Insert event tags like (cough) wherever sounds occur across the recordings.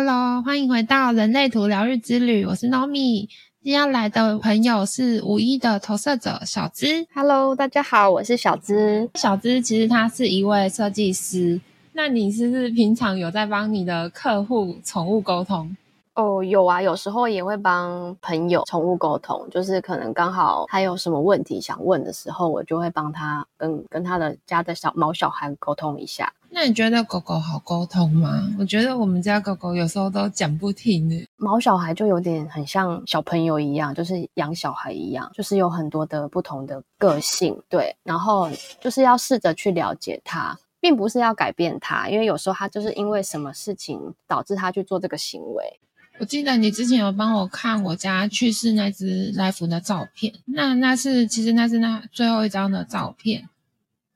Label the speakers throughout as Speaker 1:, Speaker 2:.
Speaker 1: Hello，欢迎回到人类图疗愈之旅，我是 Nomi。今天来的朋友是五一的投射者小资。
Speaker 2: Hello，大家好，我是小资。
Speaker 1: 小资其实他是一位设计师。那你是不是平常有在帮你的客户宠物沟通？
Speaker 2: 哦，有啊，有时候也会帮朋友宠物沟通，就是可能刚好他有什么问题想问的时候，我就会帮他跟跟他的家的小毛小孩沟通一下。
Speaker 1: 那你觉得狗狗好沟通吗？我觉得我们家狗狗有时候都讲不听的。
Speaker 2: 毛小孩就有点很像小朋友一样，就是养小孩一样，就是有很多的不同的个性，对，然后就是要试着去了解它。并不是要改变他，因为有时候他就是因为什么事情导致他去做这个行为。
Speaker 1: 我记得你之前有帮我看我家去世那只来福的照片，那那是其实那是那最后一张的照片。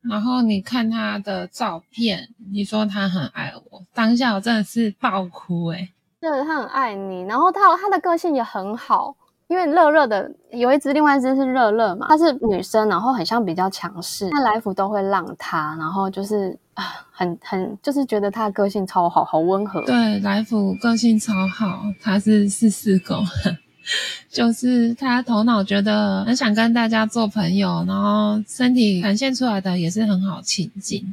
Speaker 1: 然后你看他的照片，你说他很爱我，当下我真的是爆哭诶
Speaker 2: 对，他很爱你，然后他他的个性也很好。因为乐乐的有一只，另外一只是热热嘛，她是女生，然后很像比较强势，那来福都会让她，然后就是啊，很很就是觉得她的个性超好，好温和。
Speaker 1: 对，来福个性超好，他是四四狗，(laughs) 就是他头脑觉得很想跟大家做朋友，然后身体展现出来的也是很好亲近，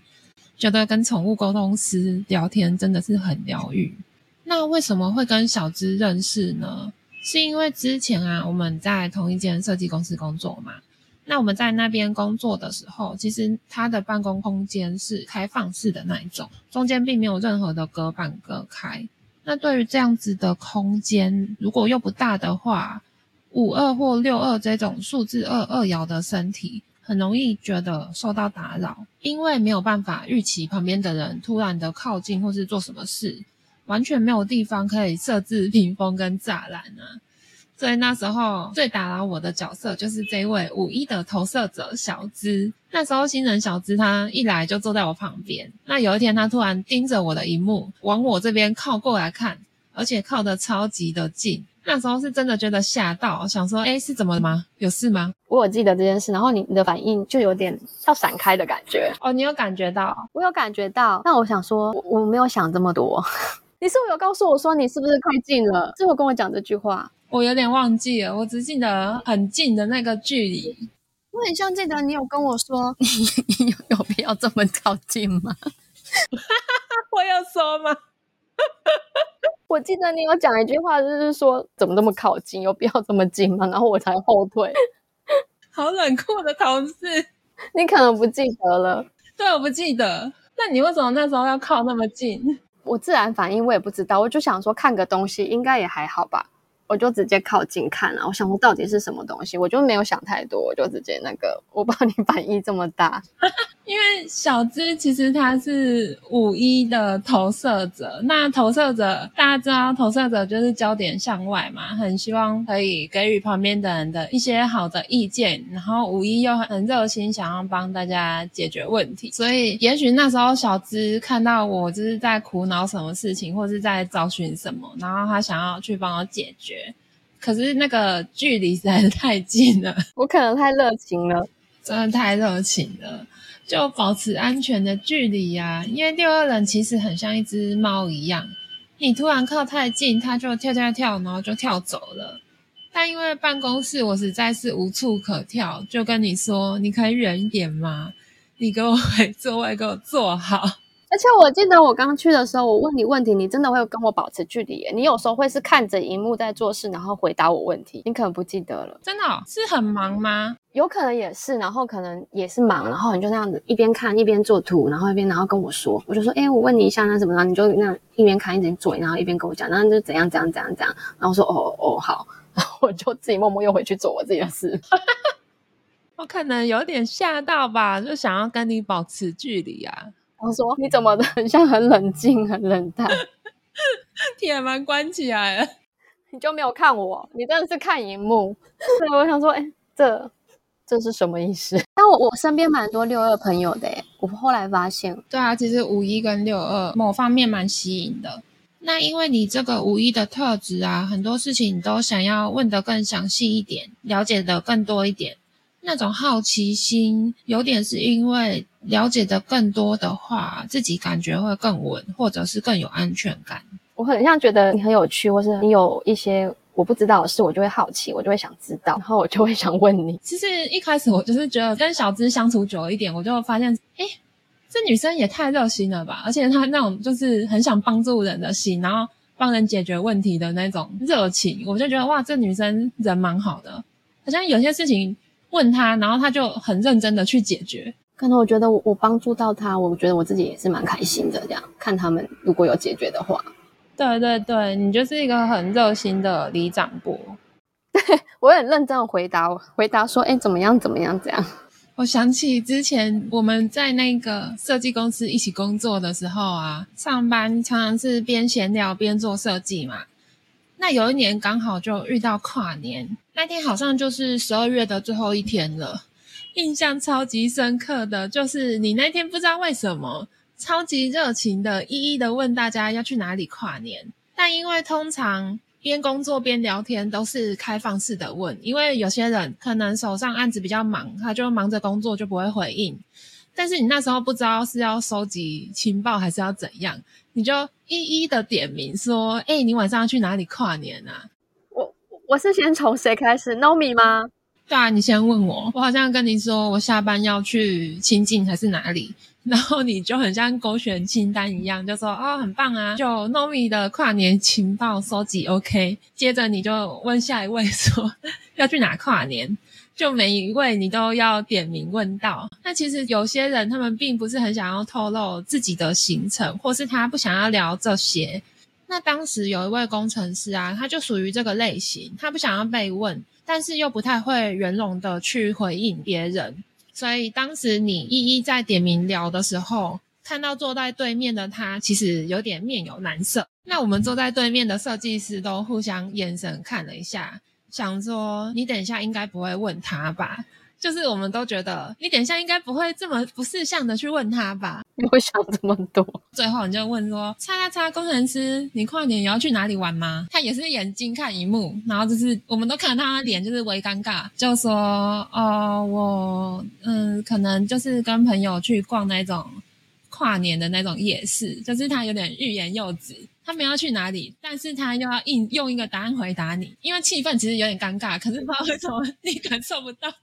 Speaker 1: 觉得跟宠物沟通师聊天真的是很疗愈。那为什么会跟小芝认识呢？是因为之前啊，我们在同一间设计公司工作嘛。那我们在那边工作的时候，其实他的办公空间是开放式的那一种，中间并没有任何的隔板隔开。那对于这样子的空间，如果又不大的话，五二或六二这种数字二二爻的身体，很容易觉得受到打扰，因为没有办法预期旁边的人突然的靠近或是做什么事。完全没有地方可以设置屏风跟栅栏啊，所以那时候最打扰我的角色就是这位五一的投射者小资。那时候新人小资他一来就坐在我旁边，那有一天他突然盯着我的荧幕往我这边靠过来看，而且靠得超级的近。那时候是真的觉得吓到，想说哎是怎么了吗？有事吗？
Speaker 2: 我有记得这件事，然后你的反应就有点要闪开的感觉
Speaker 1: 哦，你有感觉到？
Speaker 2: 我有感觉到，那我想说我没有想这么多。你是不是有告诉我说你是不是快进了？是否跟我讲这句话？
Speaker 1: 我有点忘记了，我只记得很近的那个距离。
Speaker 2: 我很像记得你有跟我说，(laughs) 你有有必要这么靠近吗？(laughs)
Speaker 1: 我有说吗？(laughs)
Speaker 2: 我记得你有讲一句话，就是说怎么这么靠近，有必要这么近吗？然后我才后退。
Speaker 1: 好冷酷的同事，
Speaker 2: 你可能不记得了。
Speaker 1: 对，我不记得。那你为什么那时候要靠那么近？
Speaker 2: 我自然反应，我也不知道，我就想说看个东西应该也还好吧。我就直接靠近看了，我想说到底是什么东西，我就没有想太多，我就直接那个，我不知道你反应这么大，
Speaker 1: 因为小资其实他是五一的投射者，那投射者大家知道，投射者就是焦点向外嘛，很希望可以给予旁边的人的一些好的意见，然后五一又很热心，想要帮大家解决问题，所以也许那时候小资看到我就是在苦恼什么事情，或是在找寻什么，然后他想要去帮我解决。可是那个距离实在是太近了，(laughs)
Speaker 2: 我可能太热情了，
Speaker 1: 真的太热情了，就保持安全的距离呀。因为六二人其实很像一只猫一样，你突然靠太近，它就跳跳跳，然后就跳走了。但因为办公室我实在是无处可跳，就跟你说，你可以远一点吗？你给我回座位，给我坐好。
Speaker 2: 而且我记得我刚去的时候，我问你问题，你真的会跟我保持距离。你有时候会是看着荧幕在做事，然后回答我问题。你可能不记得了，
Speaker 1: 真的是很忙吗？
Speaker 2: 有可能也是，然后可能也是忙，然后你就那样子一边看一边做图，然后一边然后跟我说，我就说，哎，我问你一下，那怎么样？你就那样一边看一边做，然后一边跟我讲，那就怎样怎样怎样怎样。然后说，哦哦好，然 (laughs) 后我就自己默默又回去做我自己的事。(laughs)
Speaker 1: 我可能有点吓到吧，就想要跟你保持距离啊。
Speaker 2: 我说你怎么的，很像很冷静、很冷淡，(laughs)
Speaker 1: 铁门关起来了，
Speaker 2: 你就没有看我，你真的是看荧幕。对，我想说，哎，这这是什么意思？但我我身边蛮多六二朋友的，我后来发现，
Speaker 1: 对啊，其实五一跟六二某方面蛮吸引的。那因为你这个五一的特质啊，很多事情都想要问得更详细一点，了解的更多一点。那种好奇心，有点是因为了解的更多的话，自己感觉会更稳，或者是更有安全感。
Speaker 2: 我很像觉得你很有趣，或是你有一些我不知道的事，我就会好奇，我就会想知道，然后我就会想问你。
Speaker 1: 其实一开始我就是觉得跟小芝相处久一点，我就发现，哎，这女生也太热心了吧！而且她那种就是很想帮助人的心，然后帮人解决问题的那种热情，我就觉得哇，这女生人蛮好的。好像有些事情问他，然后他就很认真的去解决。
Speaker 2: 可能我觉得我我帮助到他，我觉得我自己也是蛮开心的。这样看他们如果有解决的话。
Speaker 1: 对对对，你就是一个很热心的李长博。
Speaker 2: 对 (laughs) 我很认真的回答，回答说：“哎，怎么样？怎么样？这样。”
Speaker 1: 我想起之前我们在那个设计公司一起工作的时候啊，上班常常是边闲聊边做设计嘛。那有一年刚好就遇到跨年，那天好像就是十二月的最后一天了。印象超级深刻的就是你那天不知道为什么。超级热情的，一一的问大家要去哪里跨年。但因为通常边工作边聊天都是开放式的问，因为有些人可能手上案子比较忙，他就忙着工作就不会回应。但是你那时候不知道是要收集情报还是要怎样，你就一一的点名说：“哎，你晚上要去哪里跨年啊？”
Speaker 2: 我我是先从谁开始？Nomi 吗？
Speaker 1: 对啊，你先问我。我好像跟你说我下班要去清境还是哪里。(laughs) 然后你就很像勾选清单一样，就说哦，很棒啊，就 Nomi 的跨年情报收集 OK。接着你就问下一位说 (laughs) 要去哪跨年，就每一位你都要点名问到。那其实有些人他们并不是很想要透露自己的行程，或是他不想要聊这些。那当时有一位工程师啊，他就属于这个类型，他不想要被问，但是又不太会圆融的去回应别人。所以当时你一一在点名聊的时候，看到坐在对面的他，其实有点面有难色。那我们坐在对面的设计师都互相眼神看了一下，想说你等一下应该不会问他吧。就是我们都觉得你等一下应该不会这么不识相的去问他吧？
Speaker 2: 你会想这么多？
Speaker 1: 最后你就问说：“叉叉叉工程师，你跨年也要去哪里玩吗？”他也是眼睛看荧幕，然后就是我们都看到他脸就是微尴尬，就说：“哦，我嗯，可能就是跟朋友去逛那种跨年的那种夜市。”就是他有点欲言又止，他们要去哪里，但是他又要硬用一个答案回答你，因为气氛其实有点尴尬，可是不知道为什么你感受不到。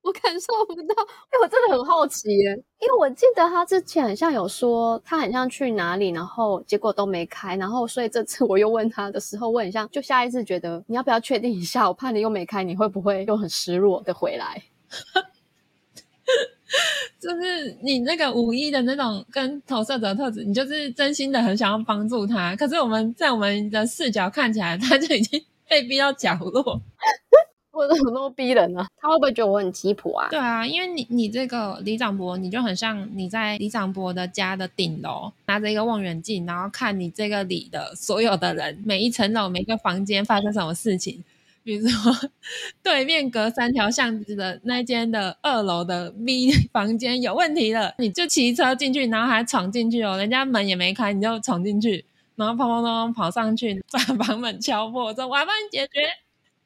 Speaker 2: 我感受不到，因为我真的很好奇耶。因为我记得他之前好像有说他很像去哪里，然后结果都没开，然后所以这次我又问他的时候，我很像就下一次觉得你要不要确定一下？我怕你又没开，你会不会又很失落的回来？(laughs)
Speaker 1: 就是你那个五一的那种跟投射者特质，你就是真心的很想要帮助他，可是我们在我们的视角看起来，他就已经 (laughs) 被逼到角落。(laughs)
Speaker 2: 我怎么那么逼人呢？他会不会觉得我很鸡婆啊？
Speaker 1: 对啊，因为你你这个李长博，你就很像你在李长博的家的顶楼，拿着一个望远镜，然后看你这个里的所有的人，每一层楼、每个房间发生什么事情。比如说，对面隔三条巷子的那间的二楼的 B (laughs) 房间有问题了，你就骑车进去，然后还闯进去哦，人家门也没开，你就闯进去，然后砰砰砰跑上去，把房门敲破，说我要帮你解决。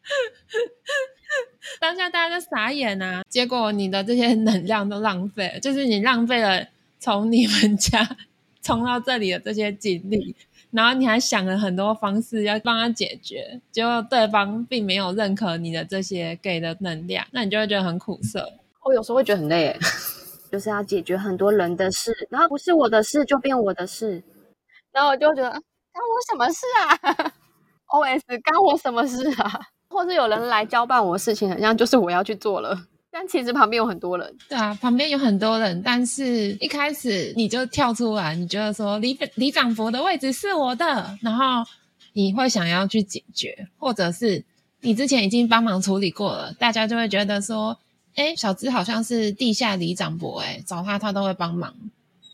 Speaker 1: (laughs) 当下大家都傻眼啊！结果你的这些能量都浪费了，就是你浪费了从你们家 (laughs) 冲到这里的这些精力，然后你还想了很多方式要帮他解决，结果对方并没有认可你的这些给的能量，那你就会觉得很苦涩。
Speaker 2: 我有时候会觉得很累，(laughs) 就是要解决很多人的事，然后不是我的事就变我的事，然后我就觉得干我什么事啊？(laughs) O S 干我什么事啊？或是有人来交办我的事情，好像就是我要去做了。但其实旁边有很多人，
Speaker 1: 对啊，旁边有很多人。但是一开始你就跳出来，你觉得说李李长博的位置是我的，然后你会想要去解决，或者是你之前已经帮忙处理过了，大家就会觉得说，哎，小资好像是地下李长博，哎，找他他都会帮忙。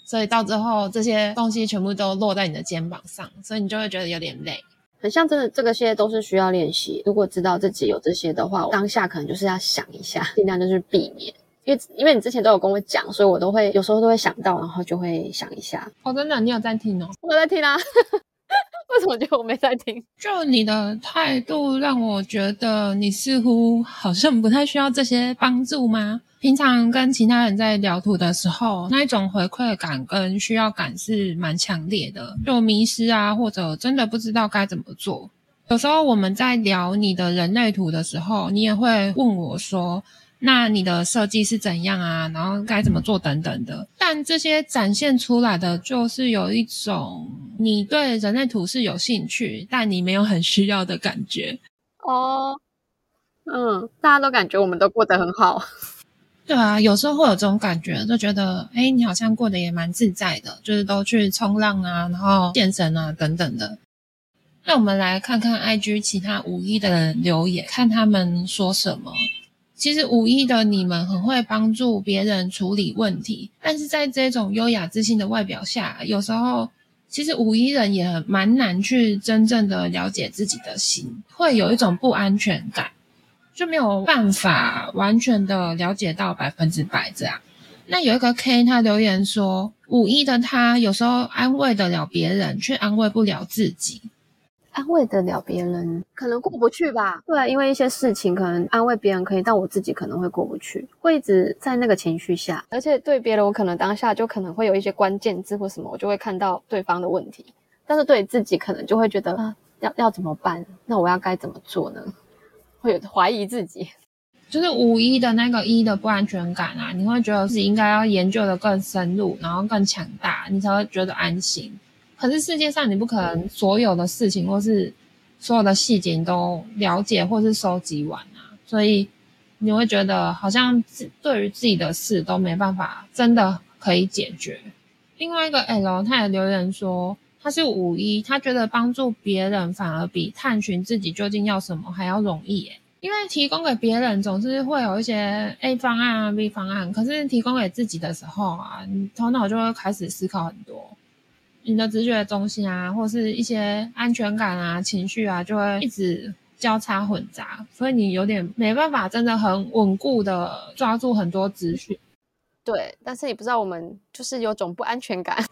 Speaker 1: 所以到最后这些东西全部都落在你的肩膀上，所以你就会觉得有点累。
Speaker 2: 很像真的，这个些都是需要练习。如果知道自己有这些的话，当下可能就是要想一下，尽量就是避免。因为因为你之前都有跟我讲，所以我都会有时候都会想到，然后就会想一下。
Speaker 1: 哦，真的，你有在听哦？
Speaker 2: 我在听啊。(laughs) 为什么觉得我没在听？(laughs)
Speaker 1: 就你的态度让我觉得你似乎好像不太需要这些帮助吗？平常跟其他人在聊图的时候，那一种回馈感跟需要感是蛮强烈的，就迷失啊，或者真的不知道该怎么做。有时候我们在聊你的人类图的时候，你也会问我说。那你的设计是怎样啊？然后该怎么做等等的，但这些展现出来的就是有一种你对人类图是有兴趣，但你没有很需要的感觉
Speaker 2: 哦。嗯，大家都感觉我们都过得很好。
Speaker 1: 对啊，有时候会有这种感觉，就觉得哎，你好像过得也蛮自在的，就是都去冲浪啊，然后健身啊等等的。那我们来看看 IG 其他五一的人留言，看他们说什么。其实五一的你们很会帮助别人处理问题，但是在这种优雅自信的外表下，有时候其实五一人也蛮难去真正的了解自己的心，会有一种不安全感，就没有办法完全的了解到百分之百这样。那有一个 K 他留言说，五一的他有时候安慰得了别人，却安慰不了自己。
Speaker 2: 安慰得了别人，可能过不去吧。对，因为一些事情可能安慰别人可以，但我自己可能会过不去，会一直在那个情绪下。而且对别人，我可能当下就可能会有一些关键字或什么，我就会看到对方的问题。但是对自己，可能就会觉得啊，要要怎么办？那我要该怎么做呢？会有怀疑自己，
Speaker 1: 就是五一的那个一的不安全感啊，你会觉得自己应该要研究的更深入，然后更强大，你才会觉得安心。可是世界上你不可能所有的事情或是所有的细节你都了解或是收集完啊，所以你会觉得好像自对于自己的事都没办法真的可以解决。另外一个 L 他也留言说他是五一，他觉得帮助别人反而比探寻自己究竟要什么还要容易诶，因为提供给别人总是会有一些 A 方案啊 B 方案，可是提供给自己的时候啊，你头脑就会开始思考很多。你的直觉中心啊，或是一些安全感啊、情绪啊，就会一直交叉混杂，所以你有点没办法真的很稳固的抓住很多直觉。
Speaker 2: 对，但是你不知道我们就是有种不安全感。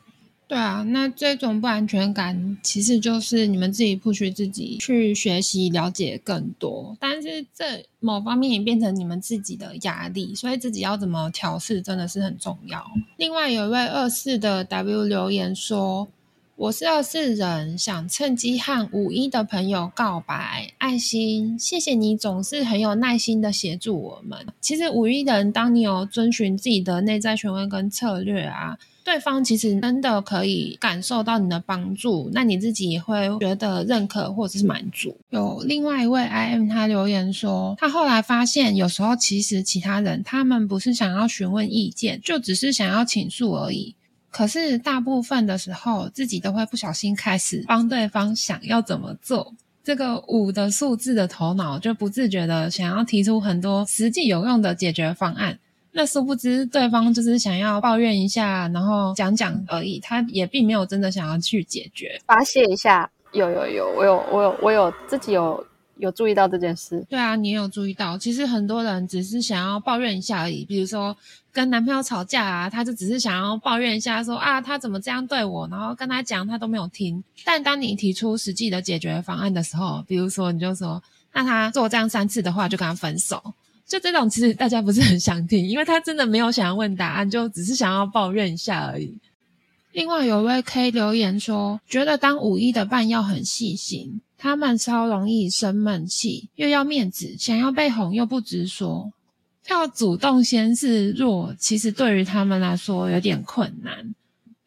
Speaker 1: 对啊，那这种不安全感其实就是你们自己不许自己去学习了解更多，但是这某方面也变成你们自己的压力，所以自己要怎么调试真的是很重要。另外有一位二四的 W 留言说：“我是二四人，想趁机和五一的朋友告白，爱心，谢谢你总是很有耐心的协助我们。其实五一人，当你有遵循自己的内在权威跟策略啊。”对方其实真的可以感受到你的帮助，那你自己也会觉得认可或者是满足。有另外一位 I M 他留言说，他后来发现有时候其实其他人他们不是想要询问意见，就只是想要倾诉而已。可是大部分的时候，自己都会不小心开始帮对方想要怎么做。这个五的数字的头脑就不自觉的想要提出很多实际有用的解决方案。那殊不知，对方就是想要抱怨一下，然后讲讲而已，他也并没有真的想要去解决、
Speaker 2: 发泄一下。有有有，我有我有我有自己有有注意到这件事。
Speaker 1: 对啊，你有注意到，其实很多人只是想要抱怨一下而已。比如说跟男朋友吵架啊，他就只是想要抱怨一下，说啊他怎么这样对我，然后跟他讲他都没有听。但当你提出实际的解决方案的时候，比如说你就说，那他做这样三次的话，就跟他分手。就这种，其实大家不是很想听，因为他真的没有想要问答案，就只是想要抱怨一下而已。另外有位 K 留言说，觉得当五一的伴要很细心，他们超容易生闷气，又要面子，想要被哄又不直说，要主动先示弱，其实对于他们来说有点困难。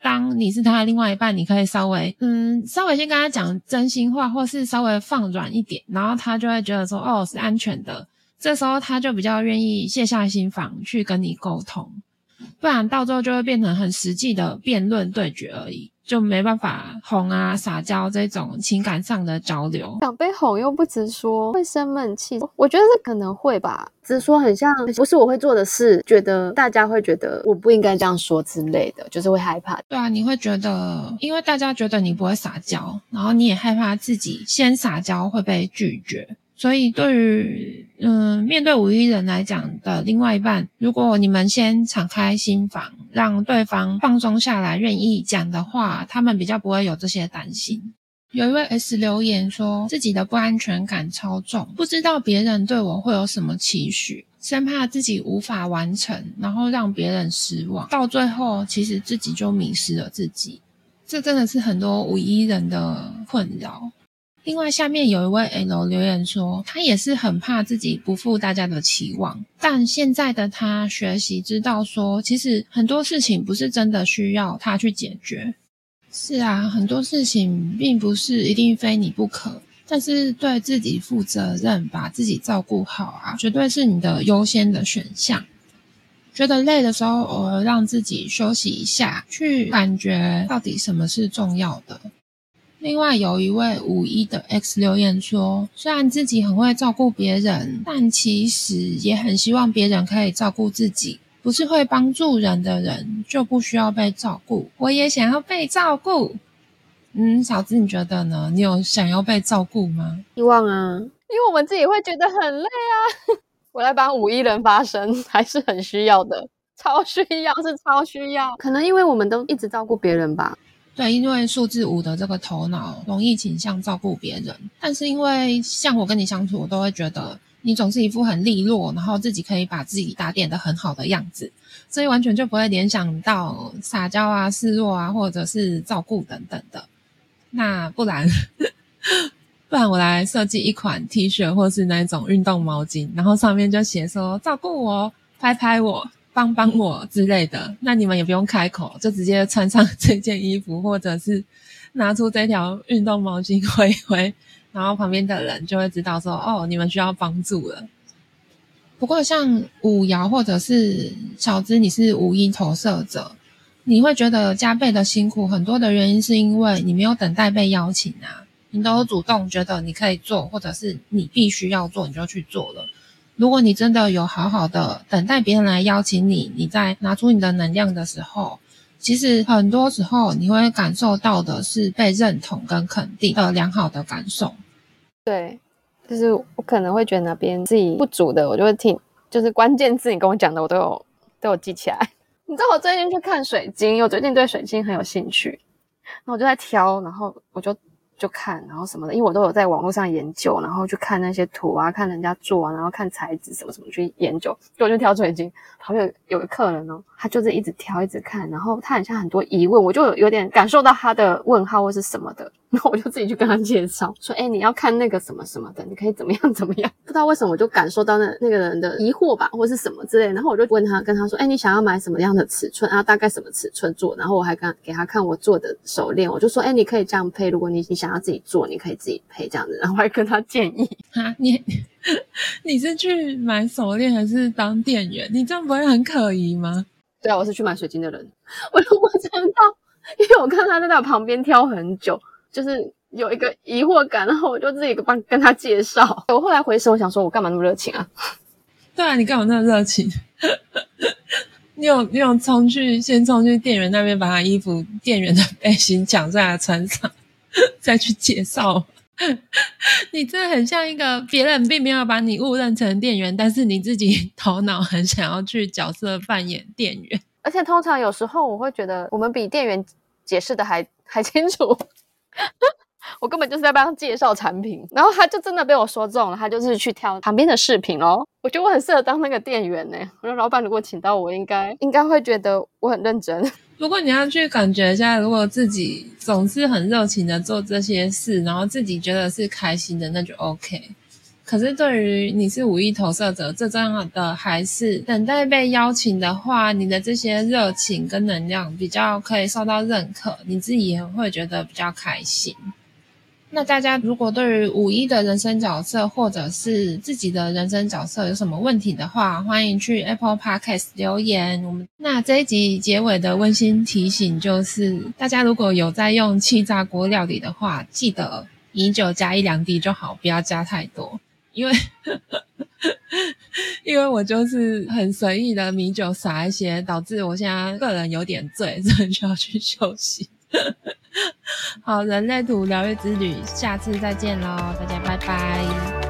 Speaker 1: 当你是他的另外一半，你可以稍微嗯，稍微先跟他讲真心话，或是稍微放软一点，然后他就会觉得说，哦，是安全的。这时候他就比较愿意卸下心防去跟你沟通，不然到最后就会变成很实际的辩论对决而已，就没办法哄啊撒娇这种情感上的交流。
Speaker 2: 想被哄又不直说，会生闷气。我觉得这可能会吧，直说很像不是我会做的事，觉得大家会觉得我不应该这样说之类的，就是会害怕。
Speaker 1: 对啊，你会觉得，因为大家觉得你不会撒娇，然后你也害怕自己先撒娇会被拒绝。所以，对于嗯，面对五一人来讲的另外一半，如果你们先敞开心房，让对方放松下来，愿意讲的话，他们比较不会有这些担心。有一位 S 留言说，自己的不安全感超重，不知道别人对我会有什么期许，生怕自己无法完成，然后让别人失望，到最后其实自己就迷失了自己。这真的是很多五一人的困扰。另外，下面有一位 L 留言说，他也是很怕自己不负大家的期望，但现在的他学习知道说，其实很多事情不是真的需要他去解决。是啊，很多事情并不是一定非你不可，但是对自己负责任，把自己照顾好啊，绝对是你的优先的选项。觉得累的时候，偶尔让自己休息一下，去感觉到底什么是重要的。另外，有一位五一的 X 留言说，虽然自己很会照顾别人，但其实也很希望别人可以照顾自己。不是会帮助人的人就不需要被照顾，我也想要被照顾。嗯，嫂子，你觉得呢？你有想要被照顾吗？
Speaker 2: 希望啊，因为我们自己会觉得很累啊。(laughs) 我来帮五一人发声，还是很需要的，超需要，是超需要。可能因为我们都一直照顾别人吧。
Speaker 1: 对，因为数字五的这个头脑容易倾向照顾别人，但是因为像我跟你相处，我都会觉得。你总是一副很利落，然后自己可以把自己打点的很好的样子，所以完全就不会联想到撒娇啊、示弱啊，或者是照顾等等的。那不然，(laughs) 不然我来设计一款 T 恤，或是那种运动毛巾，然后上面就写说照顾我、拍拍我、帮帮我之类的。那你们也不用开口，就直接穿上这件衣服，或者是拿出这条运动毛巾挥挥。然后旁边的人就会知道说，哦，你们需要帮助了。不过像五爻或者是小资，你是五音投射者，你会觉得加倍的辛苦。很多的原因是因为你没有等待被邀请啊，你都主动觉得你可以做，或者是你必须要做，你就去做了。如果你真的有好好的等待别人来邀请你，你在拿出你的能量的时候，其实很多时候你会感受到的是被认同跟肯定的良好的感受。
Speaker 2: 对，就是我可能会觉得那边自己不足的，我就会听，就是关键字你跟我讲的，我都有都有记起来。(laughs) 你知道我最近去看水晶，我最近对水晶很有兴趣，那我就在挑，然后我就。就看，然后什么的，因为我都有在网络上研究，然后去看那些图啊，看人家做啊，然后看材质什么什么去研究，就我就挑出眼睛。旁边有个客人哦，他就是一直挑，一直看，然后他很像很多疑问，我就有点感受到他的问号或是什么的，然后我就自己去跟他介绍，说，哎，你要看那个什么什么的，你可以怎么样怎么样。(laughs) 不知道为什么我就感受到那那个人的疑惑吧，或是什么之类，然后我就问他，跟他说，哎，你想要买什么样的尺寸啊？大概什么尺寸做？然后我还跟给他看我做的手链，我就说，哎，你可以这样配，如果你你想要自己做，你可以自己配这样子，(laughs) 然后还跟他建议
Speaker 1: 哈，你 (laughs) 你是去买手链还是当店员？你这样不会很可疑吗？
Speaker 2: 对啊，我是去买水晶的人，(laughs) 我都不知道，因为我看他在那旁边挑很久，就是有一个疑惑感，然后我就自己帮跟他介绍。我后来回首，我想说，我干嘛那么热情啊？(laughs)
Speaker 1: 对啊，你干嘛那么热情？(laughs) 你有你有冲去先冲去店员那边，把他衣服、店员的背心抢在他穿上，再去介绍。(laughs) 你真的很像一个别人并没有把你误认成店员，但是你自己 (laughs) 头脑很想要去角色扮演店员。
Speaker 2: 而且通常有时候我会觉得，我们比店员解释的还还清楚。(laughs) 我根本就是在帮他介绍产品，然后他就真的被我说中了，他就是去挑旁边的饰品哦。我觉得我很适合当那个店员呢。我说老板如果请到我，应该应该会觉得我很认真。
Speaker 1: 如果你要去感觉一下，如果自己总是很热情的做这些事，然后自己觉得是开心的，那就 OK。可是对于你是五亿投射者，最重要的还是等待被邀请的话，你的这些热情跟能量比较可以受到认可，你自己也会觉得比较开心。那大家如果对于五一的人生角色，或者是自己的人生角色有什么问题的话，欢迎去 Apple Podcast 留言。我们那这一集结尾的温馨提醒就是，大家如果有在用气炸锅料理的话，记得米酒加一两滴就好，不要加太多，因为因为我就是很随意的米酒撒一些，导致我现在个人有点醉，所以就要去休息。(laughs) 好，人类图疗愈之旅，下次再见喽，大家拜拜。